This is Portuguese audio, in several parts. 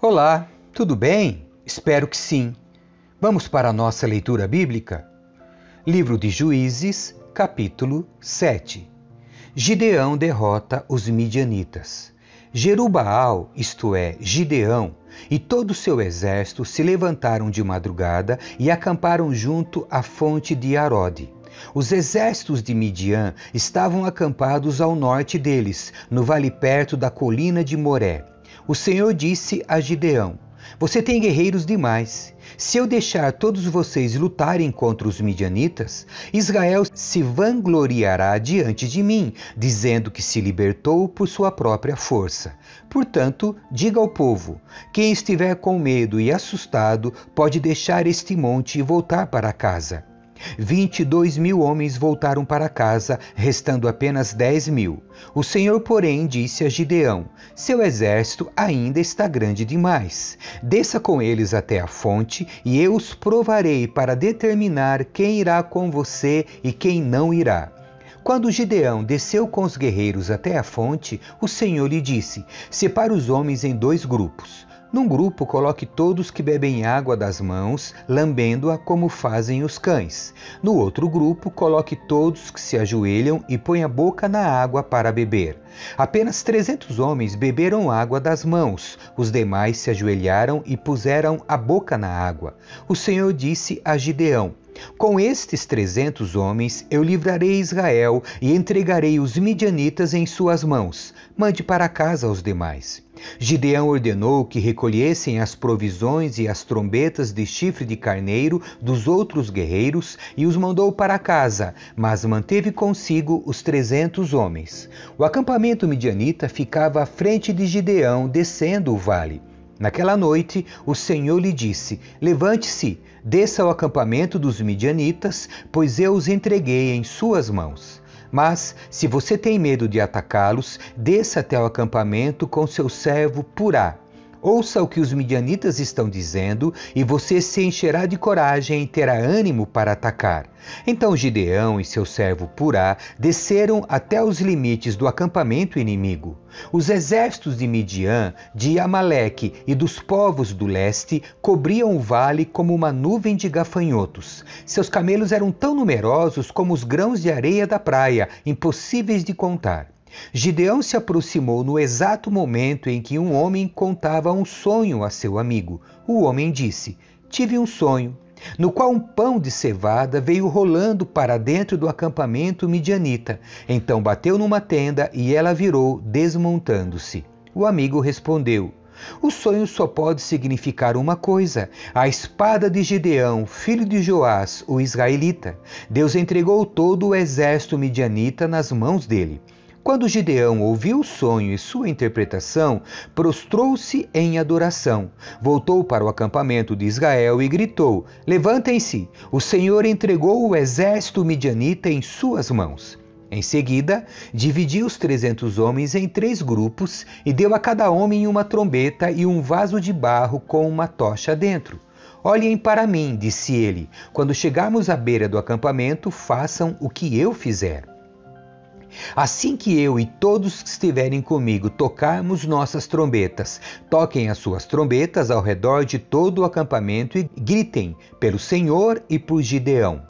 Olá, tudo bem? Espero que sim. Vamos para a nossa leitura bíblica? Livro de Juízes, capítulo 7. Gideão derrota os midianitas. Jerubaal, isto é, Gideão, e todo o seu exército se levantaram de madrugada e acamparam junto à fonte de Arode. Os exércitos de Midian estavam acampados ao norte deles, no vale perto da colina de Moré. O Senhor disse a Gideão: Você tem guerreiros demais. Se eu deixar todos vocês lutarem contra os midianitas, Israel se vangloriará diante de mim, dizendo que se libertou por sua própria força. Portanto, diga ao povo: quem estiver com medo e assustado pode deixar este monte e voltar para casa. Vinte e dois mil homens voltaram para casa, restando apenas dez mil. O Senhor, porém, disse a Gideão: Seu exército ainda está grande demais. Desça com eles até a fonte, e eu os provarei para determinar quem irá com você e quem não irá. Quando Gideão desceu com os guerreiros até a fonte, o Senhor lhe disse: Separa os homens em dois grupos. Num grupo, coloque todos que bebem água das mãos, lambendo-a como fazem os cães. No outro grupo, coloque todos que se ajoelham e põe a boca na água para beber. Apenas trezentos homens beberam água das mãos, os demais se ajoelharam e puseram a boca na água. O Senhor disse a Gideão: com estes trezentos homens eu livrarei Israel e entregarei os midianitas em suas mãos. Mande para casa os demais. Gideão ordenou que recolhessem as provisões e as trombetas de chifre de carneiro dos outros guerreiros e os mandou para casa, mas manteve consigo os trezentos homens. O acampamento midianita ficava à frente de Gideão, descendo o vale. Naquela noite, o Senhor lhe disse: Levante-se, desça ao acampamento dos midianitas, pois eu os entreguei em suas mãos. Mas, se você tem medo de atacá-los, desça até o acampamento com seu servo Purá. Ouça o que os midianitas estão dizendo, e você se encherá de coragem e terá ânimo para atacar. Então Gideão e seu servo Purá desceram até os limites do acampamento inimigo. Os exércitos de Midian, de Amaleque e dos povos do leste cobriam o vale como uma nuvem de gafanhotos. Seus camelos eram tão numerosos como os grãos de areia da praia, impossíveis de contar. Gideão se aproximou no exato momento em que um homem contava um sonho a seu amigo. O homem disse: Tive um sonho, no qual um pão de cevada veio rolando para dentro do acampamento midianita. Então bateu numa tenda e ela virou, desmontando-se. O amigo respondeu: o sonho só pode significar uma coisa: a espada de Gideão, filho de Joás, o israelita. Deus entregou todo o exército midianita nas mãos dele. Quando Gideão ouviu o sonho e sua interpretação, prostrou-se em adoração. Voltou para o acampamento de Israel e gritou: Levantem-se! O Senhor entregou o exército midianita em suas mãos. Em seguida, dividiu os trezentos homens em três grupos e deu a cada homem uma trombeta e um vaso de barro com uma tocha dentro. Olhem para mim, disse ele. Quando chegarmos à beira do acampamento, façam o que eu fizer. Assim que eu e todos que estiverem comigo tocarmos nossas trombetas, toquem as suas trombetas ao redor de todo o acampamento e gritem pelo Senhor e por Gideão.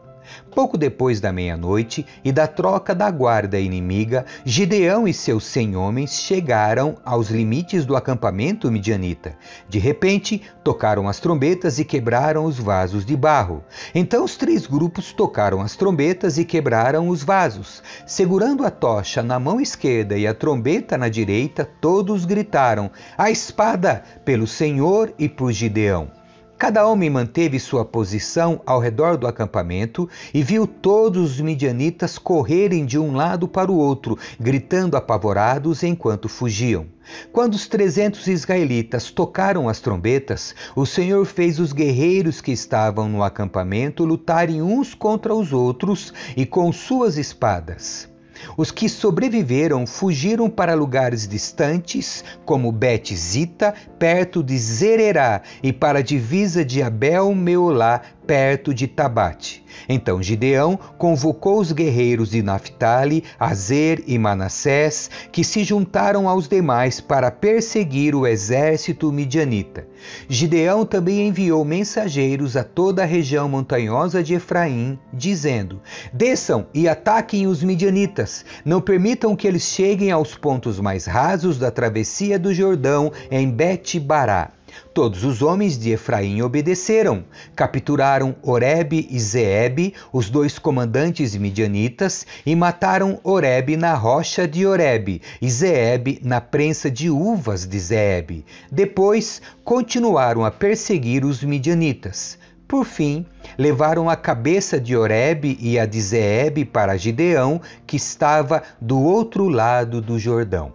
Pouco depois da meia-noite e da troca da guarda inimiga, Gideão e seus cem homens chegaram aos limites do acampamento midianita. De repente, tocaram as trombetas e quebraram os vasos de barro. Então os três grupos tocaram as trombetas e quebraram os vasos. Segurando a tocha na mão esquerda e a trombeta na direita, todos gritaram: A espada! pelo Senhor e por Gideão. Cada homem manteve sua posição ao redor do acampamento e viu todos os midianitas correrem de um lado para o outro, gritando apavorados enquanto fugiam. Quando os trezentos israelitas tocaram as trombetas, o Senhor fez os guerreiros que estavam no acampamento lutarem uns contra os outros e com suas espadas. Os que sobreviveram fugiram para lugares distantes, como Bet-Zita, perto de Zererá, e para a divisa de Abel-Meolá, perto de Tabate. Então Gideão convocou os guerreiros de Naphtali, Azer e Manassés, que se juntaram aos demais para perseguir o exército midianita. Gideão também enviou mensageiros a toda a região montanhosa de Efraim, dizendo: Desçam e ataquem os midianitas. Não permitam que eles cheguem aos pontos mais rasos da travessia do Jordão em Bet-Bará. Todos os homens de Efraim obedeceram, capturaram Oreb e Zeeb, os dois comandantes midianitas, e mataram Oreb na rocha de Oreb e Zeeb na prensa de uvas de Zeeb. Depois continuaram a perseguir os midianitas. Por fim, levaram a cabeça de Oreb e a de Zeeb para Gideão, que estava do outro lado do Jordão.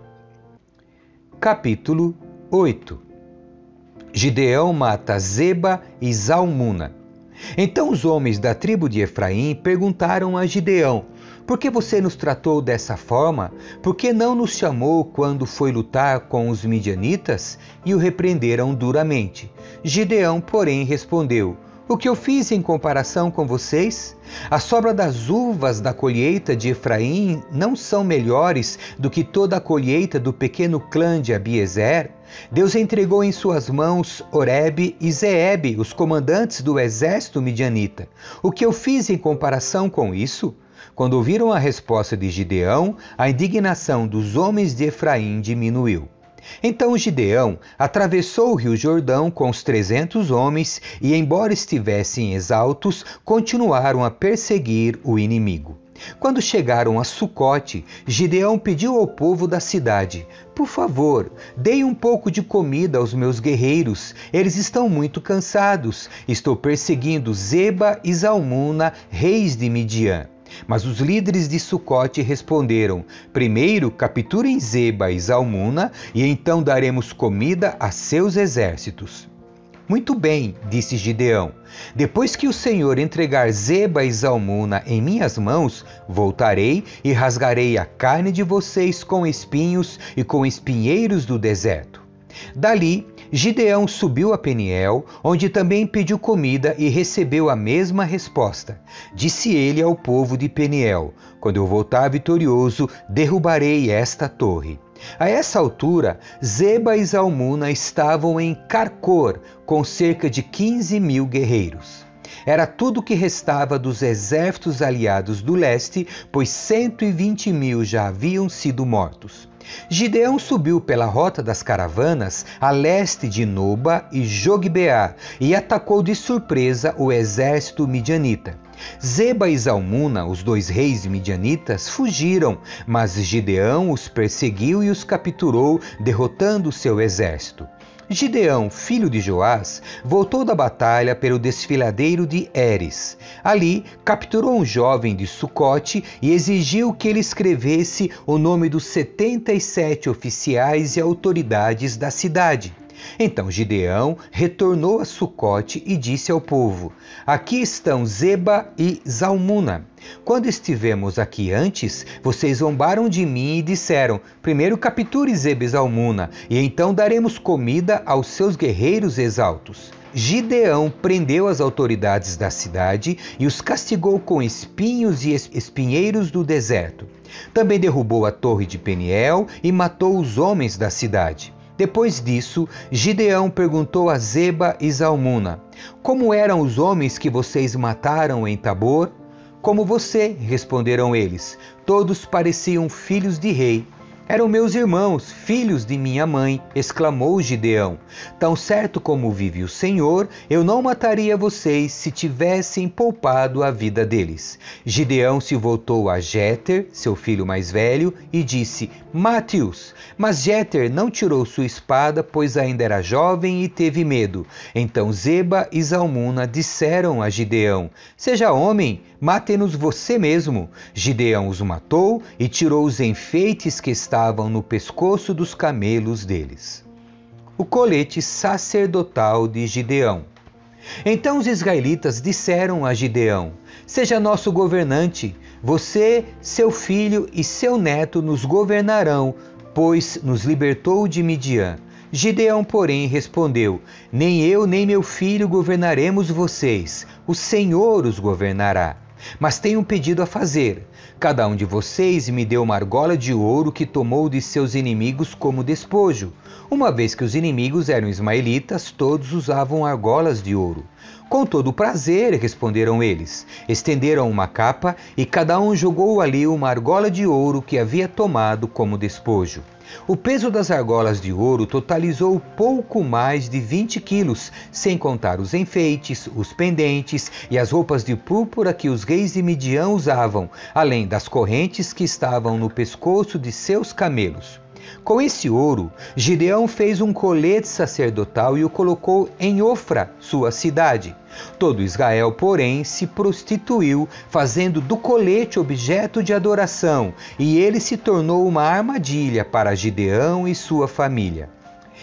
Capítulo 8 Gideão mata Zeba e Zalmuna. Então os homens da tribo de Efraim perguntaram a Gideão: Por que você nos tratou dessa forma? Por que não nos chamou quando foi lutar com os midianitas? E o repreenderam duramente. Gideão, porém, respondeu: o que eu fiz em comparação com vocês? A sobra das uvas da colheita de Efraim não são melhores do que toda a colheita do pequeno clã de Abiezer? Deus entregou em suas mãos Oreb e Zeeb, os comandantes do exército midianita. O que eu fiz em comparação com isso? Quando ouviram a resposta de Gideão, a indignação dos homens de Efraim diminuiu. Então Gideão atravessou o rio Jordão com os trezentos homens e, embora estivessem exaltos, continuaram a perseguir o inimigo. Quando chegaram a Sucote, Gideão pediu ao povo da cidade: Por favor, dei um pouco de comida aos meus guerreiros. Eles estão muito cansados. Estou perseguindo Zeba e Zalmuna, reis de Midian. Mas os líderes de Sucote responderam: Primeiro capturem Zeba e Zalmuna, e então daremos comida a seus exércitos. Muito bem, disse Gideão. Depois que o Senhor entregar Zeba e Zalmuna em minhas mãos, voltarei e rasgarei a carne de vocês com espinhos e com espinheiros do deserto. Dali, Gideão subiu a Peniel, onde também pediu comida e recebeu a mesma resposta. Disse ele ao povo de Peniel: Quando eu voltar vitorioso, derrubarei esta torre. A essa altura, Zeba e Zalmuna estavam em Carcor, com cerca de 15 mil guerreiros. Era tudo o que restava dos exércitos aliados do leste, pois 120 mil já haviam sido mortos. Gideão subiu pela rota das caravanas a leste de Noba e Jogbeá e atacou de surpresa o exército midianita. Zeba e Zalmuna, os dois reis midianitas, fugiram, mas Gideão os perseguiu e os capturou, derrotando seu exército. Gideão, filho de Joás, voltou da batalha pelo desfiladeiro de Eres. Ali, capturou um jovem de Sucote e exigiu que ele escrevesse o nome dos 77 oficiais e autoridades da cidade. Então Gideão retornou a Sucote e disse ao povo: Aqui estão Zeba e Zalmuna. Quando estivemos aqui antes, vocês zombaram de mim e disseram: Primeiro capture Zeba e Zalmuna, e então daremos comida aos seus guerreiros exaltos. Gideão prendeu as autoridades da cidade e os castigou com espinhos e espinheiros do deserto. Também derrubou a torre de Peniel e matou os homens da cidade. Depois disso, Gideão perguntou a Zeba e Zalmuna: Como eram os homens que vocês mataram em Tabor? Como você, responderam eles. Todos pareciam filhos de rei. Eram meus irmãos, filhos de minha mãe, exclamou Gideão. Tão certo como vive o Senhor, eu não mataria vocês se tivessem poupado a vida deles. Gideão se voltou a Jéter, seu filho mais velho, e disse: Mate-os. Mas Jéter não tirou sua espada, pois ainda era jovem e teve medo. Então Zeba e Zalmuna disseram a Gideão: Seja homem, mate-nos você mesmo. Gideão os matou e tirou os enfeites que estavam no pescoço dos camelos deles. O colete sacerdotal de Gideão. Então os israelitas disseram a Gideão: Seja nosso governante, você, seu filho e seu neto nos governarão, pois nos libertou de Midian. Gideão, porém, respondeu: Nem eu nem meu filho governaremos vocês. o Senhor os governará. Mas tenho um pedido a fazer. Cada um de vocês me deu uma argola de ouro que tomou de seus inimigos como despojo. Uma vez que os inimigos eram ismaelitas, todos usavam argolas de ouro. Com todo o prazer, responderam eles. Estenderam uma capa e cada um jogou ali uma argola de ouro que havia tomado como despojo. O peso das argolas de ouro totalizou pouco mais de 20 quilos, sem contar os enfeites, os pendentes e as roupas de púrpura que os reis de Midian usavam, além das correntes que estavam no pescoço de seus camelos. Com esse ouro, Gideão fez um colete sacerdotal e o colocou em Ofra, sua cidade. Todo Israel, porém, se prostituiu, fazendo do colete objeto de adoração, e ele se tornou uma armadilha para Gideão e sua família.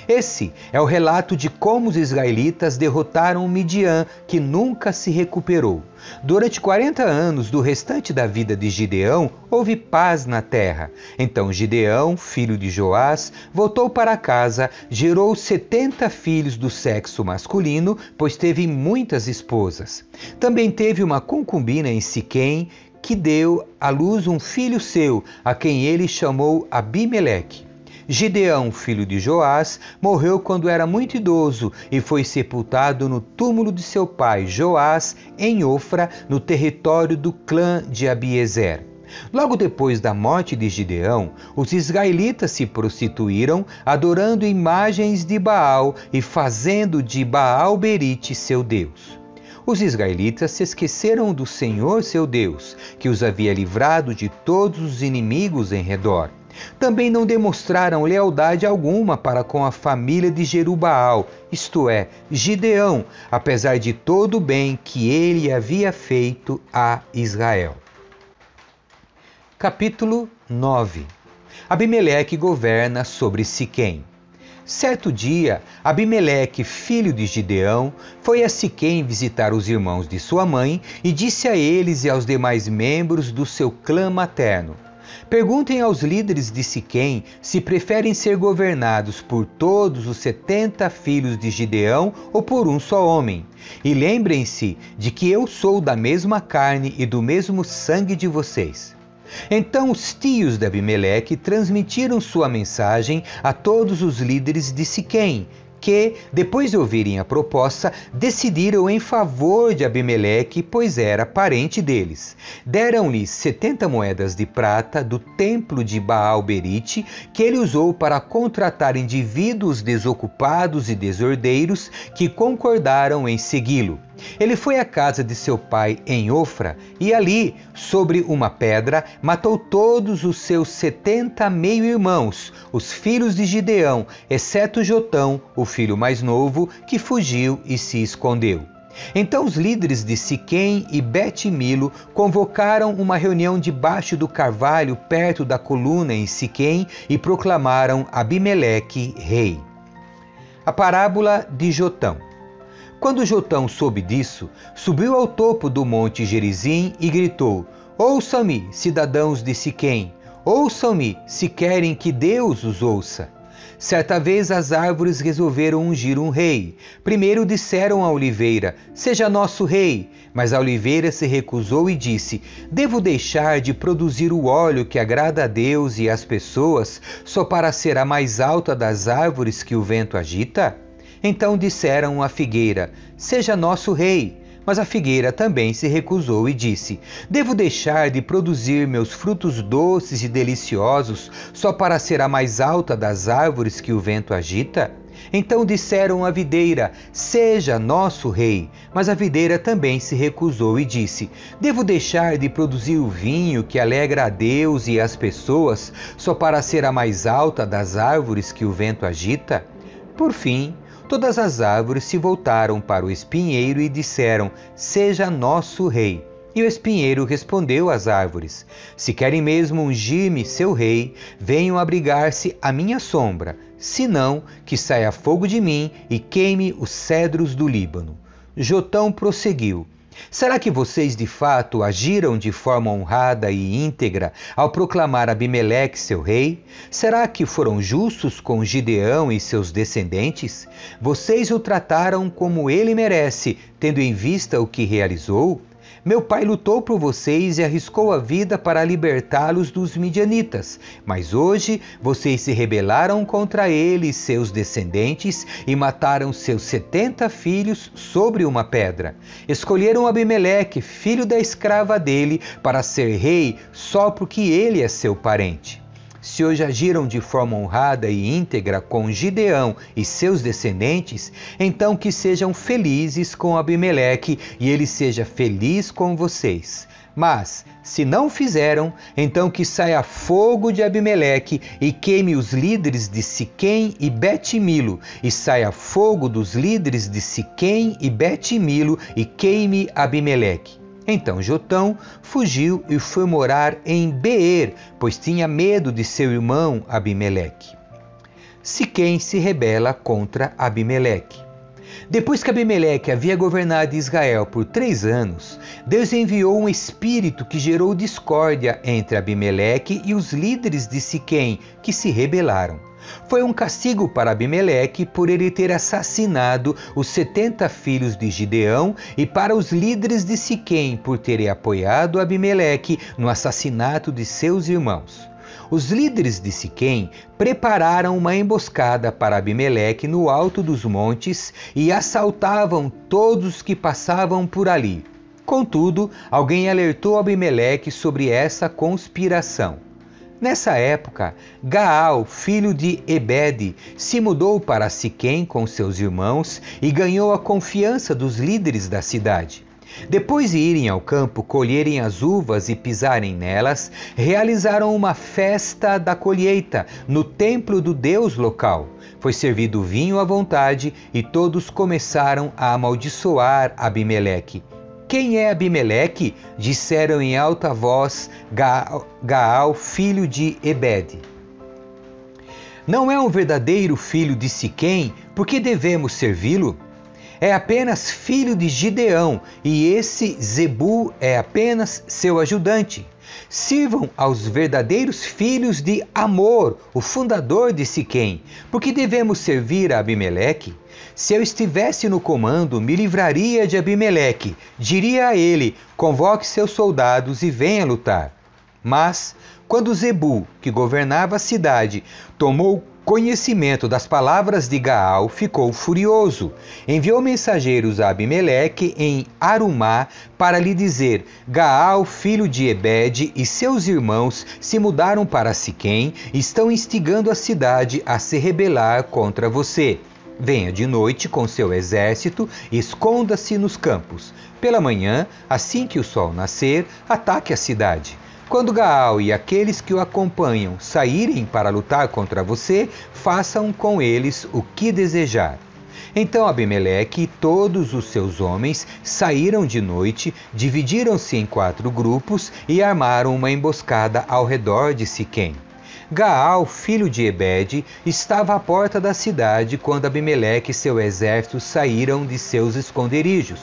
Esse é o relato de como os israelitas derrotaram Midian, que nunca se recuperou. Durante 40 anos do restante da vida de Gideão, houve paz na terra. Então Gideão, filho de Joás, voltou para casa, gerou 70 filhos do sexo masculino, pois teve muitas esposas. Também teve uma concubina em Siquém, que deu à luz um filho seu, a quem ele chamou Abimeleque. Gideão, filho de Joás, morreu quando era muito idoso e foi sepultado no túmulo de seu pai Joás, em Ofra, no território do clã de Abiezer. Logo depois da morte de Gideão, os israelitas se prostituíram, adorando imagens de Baal e fazendo de Baal Berite seu Deus. Os israelitas se esqueceram do Senhor seu Deus, que os havia livrado de todos os inimigos em redor. Também não demonstraram lealdade alguma para com a família de Jerubaal, isto é, Gideão, apesar de todo o bem que ele havia feito a Israel. Capítulo 9 Abimeleque governa sobre Siquém. Certo dia, Abimeleque, filho de Gideão, foi a Siquém visitar os irmãos de sua mãe e disse a eles e aos demais membros do seu clã materno: Perguntem aos líderes de Siquém se preferem ser governados por todos os setenta filhos de Gideão ou por um só homem. E lembrem-se de que eu sou da mesma carne e do mesmo sangue de vocês. Então os tios de Abimeleque transmitiram sua mensagem a todos os líderes de Siquém, que, depois de ouvirem a proposta, decidiram em favor de Abimeleque, pois era parente deles. Deram-lhe setenta moedas de prata do templo de Baal-Berite, que ele usou para contratar indivíduos desocupados e desordeiros que concordaram em segui-lo. Ele foi à casa de seu pai em Ofra e ali, sobre uma pedra, matou todos os seus setenta meio-irmãos, os filhos de Gideão, exceto Jotão, o filho mais novo, que fugiu e se escondeu. Então os líderes de Siquém e Bet-Milo convocaram uma reunião debaixo do carvalho perto da coluna em Siquém e proclamaram Abimeleque rei. A parábola de Jotão. Quando Jotão soube disso, subiu ao topo do monte Gerizim e gritou: Ouçam-me, cidadãos de Siquém, ouçam-me se querem que Deus os ouça. Certa vez as árvores resolveram ungir um rei. Primeiro disseram à oliveira: Seja nosso rei. Mas a oliveira se recusou e disse: Devo deixar de produzir o óleo que agrada a Deus e às pessoas só para ser a mais alta das árvores que o vento agita? Então disseram à figueira: Seja nosso rei. Mas a figueira também se recusou e disse: Devo deixar de produzir meus frutos doces e deliciosos só para ser a mais alta das árvores que o vento agita? Então disseram à videira: Seja nosso rei. Mas a videira também se recusou e disse: Devo deixar de produzir o vinho que alegra a Deus e as pessoas só para ser a mais alta das árvores que o vento agita? Por fim, todas as árvores se voltaram para o espinheiro e disseram: Seja nosso rei. E o espinheiro respondeu às árvores: Se querem mesmo ungir-me seu rei, venham abrigar-se à minha sombra, senão que saia fogo de mim e queime os cedros do Líbano. Jotão prosseguiu: Será que vocês de fato agiram de forma honrada e íntegra ao proclamar Abimeleque seu rei? Será que foram justos com Gideão e seus descendentes? Vocês o trataram como ele merece, tendo em vista o que realizou? Meu pai lutou por vocês e arriscou a vida para libertá-los dos midianitas, mas hoje vocês se rebelaram contra ele e seus descendentes e mataram seus setenta filhos sobre uma pedra. Escolheram Abimeleque, filho da escrava dele, para ser rei só porque ele é seu parente se hoje agiram de forma honrada e íntegra com Gideão e seus descendentes, então que sejam felizes com Abimeleque e ele seja feliz com vocês. Mas, se não fizeram, então que saia fogo de Abimeleque e queime os líderes de Siquém e Betimilo, e saia fogo dos líderes de Siquém e Betimilo e queime Abimeleque. Então Jotão fugiu e foi morar em Beer, pois tinha medo de seu irmão Abimeleque. Siquém se rebela contra Abimeleque. Depois que Abimeleque havia governado Israel por três anos, Deus enviou um espírito que gerou discórdia entre Abimeleque e os líderes de Siquém, que se rebelaram. Foi um castigo para Abimeleque por ele ter assassinado os setenta filhos de Gideão e para os líderes de Siquém por terem apoiado Abimeleque no assassinato de seus irmãos. Os líderes de Siquém prepararam uma emboscada para Abimeleque no alto dos montes e assaltavam todos que passavam por ali. Contudo, alguém alertou Abimeleque sobre essa conspiração. Nessa época, Gaal, filho de Ebed, se mudou para Siquém com seus irmãos e ganhou a confiança dos líderes da cidade. Depois de irem ao campo, colherem as uvas e pisarem nelas, realizaram uma festa da colheita no templo do deus local. Foi servido vinho à vontade e todos começaram a amaldiçoar Abimeleque. Quem é Abimeleque? Disseram em alta voz Gaal, filho de Ebed. Não é um verdadeiro filho de Siquém, porque devemos servi-lo? É apenas filho de Gideão, e esse Zebu é apenas seu ajudante. Sirvam aos verdadeiros filhos de Amor, o fundador de Siquém, porque devemos servir a Abimeleque. Se eu estivesse no comando, me livraria de Abimeleque. Diria a ele: convoque seus soldados e venha lutar. Mas, quando Zebu, que governava a cidade, tomou conhecimento das palavras de Gaal, ficou furioso. Enviou mensageiros a Abimeleque em Arumá para lhe dizer: Gaal, filho de Ebed, e seus irmãos se mudaram para Siquém estão instigando a cidade a se rebelar contra você. Venha de noite com seu exército e esconda-se nos campos. Pela manhã, assim que o sol nascer, ataque a cidade. Quando Gaal e aqueles que o acompanham saírem para lutar contra você, façam com eles o que desejar. Então Abimeleque e todos os seus homens saíram de noite, dividiram-se em quatro grupos e armaram uma emboscada ao redor de Siquém. Gaal, filho de Ebed, estava à porta da cidade quando Abimeleque e seu exército saíram de seus esconderijos.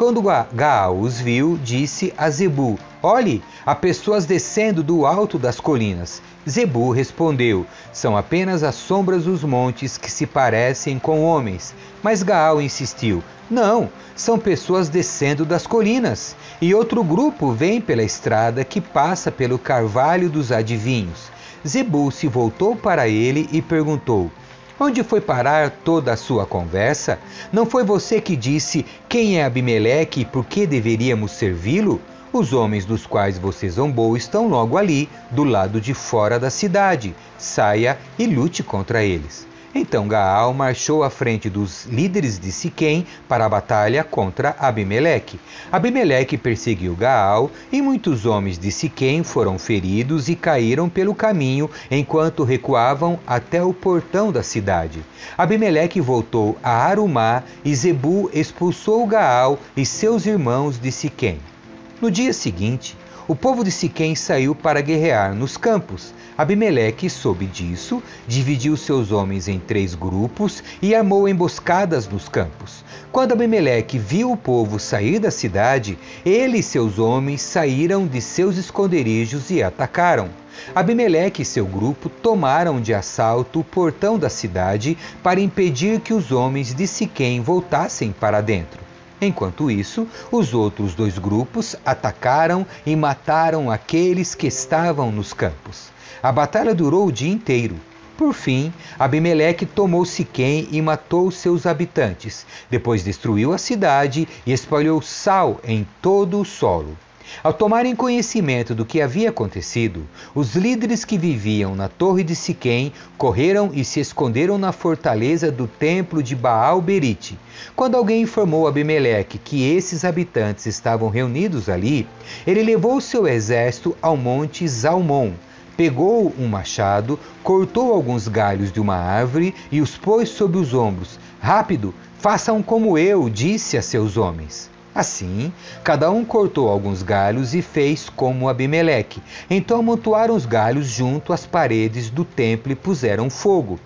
Quando Gaal os viu, disse a Zebu: Olhe, há pessoas descendo do alto das colinas. Zebu respondeu: São apenas as sombras dos montes que se parecem com homens. Mas Gaal insistiu: Não, são pessoas descendo das colinas. E outro grupo vem pela estrada que passa pelo carvalho dos adivinhos. Zebu se voltou para ele e perguntou: Onde foi parar toda a sua conversa? Não foi você que disse quem é Abimeleque e por que deveríamos servi-lo? Os homens dos quais você zombou estão logo ali, do lado de fora da cidade. Saia e lute contra eles. Então Gaal marchou à frente dos líderes de Siquém para a batalha contra Abimeleque. Abimeleque perseguiu Gaal e muitos homens de Siquém foram feridos e caíram pelo caminho enquanto recuavam até o portão da cidade. Abimeleque voltou a Arumá e Zebu expulsou Gaal e seus irmãos de Siquém. No dia seguinte, o povo de Siquém saiu para guerrear nos campos. Abimeleque soube disso, dividiu seus homens em três grupos e armou emboscadas nos campos. Quando Abimeleque viu o povo sair da cidade, ele e seus homens saíram de seus esconderijos e atacaram. Abimeleque e seu grupo tomaram de assalto o portão da cidade para impedir que os homens de Siquém voltassem para dentro. Enquanto isso, os outros dois grupos atacaram e mataram aqueles que estavam nos campos. A batalha durou o dia inteiro. Por fim, Abimeleque tomou Siquém e matou seus habitantes. Depois destruiu a cidade e espalhou sal em todo o solo. Ao tomarem conhecimento do que havia acontecido, os líderes que viviam na torre de Siquém correram e se esconderam na fortaleza do templo de Baal-Berite. Quando alguém informou Abimeleque que esses habitantes estavam reunidos ali, ele levou seu exército ao monte Zalmon pegou um machado, cortou alguns galhos de uma árvore e os pôs sob os ombros. Rápido, façam como eu, disse a seus homens. Assim, cada um cortou alguns galhos e fez como Abimeleque. Então amontoaram os galhos junto às paredes do templo e puseram fogo.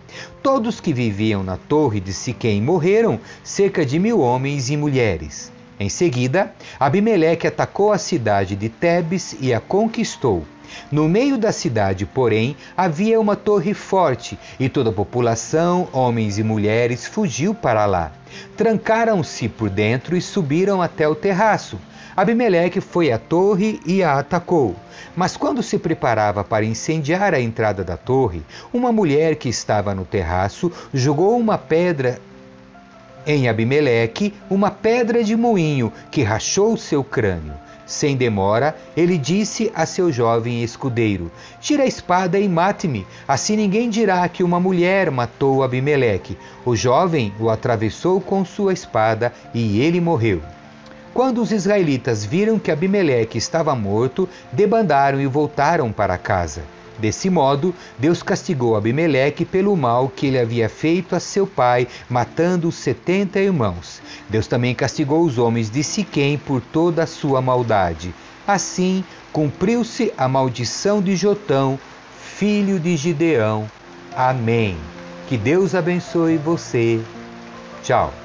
Todos que viviam na torre de Siquém morreram, cerca de mil homens e mulheres. Em seguida, Abimeleque atacou a cidade de Tebes e a conquistou. No meio da cidade, porém, havia uma torre forte e toda a população, homens e mulheres, fugiu para lá. Trancaram-se por dentro e subiram até o terraço. Abimeleque foi à torre e a atacou. Mas quando se preparava para incendiar a entrada da torre, uma mulher que estava no terraço jogou uma pedra em Abimeleque, uma pedra de moinho que rachou seu crânio. Sem demora, ele disse a seu jovem escudeiro: Tira a espada e mate-me, assim ninguém dirá que uma mulher matou Abimeleque. O jovem o atravessou com sua espada e ele morreu. Quando os israelitas viram que Abimeleque estava morto, debandaram e voltaram para casa. Desse modo, Deus castigou Abimeleque pelo mal que ele havia feito a seu pai, matando os setenta irmãos. Deus também castigou os homens de Siquém por toda a sua maldade. Assim, cumpriu-se a maldição de Jotão, filho de Gideão. Amém. Que Deus abençoe você. Tchau.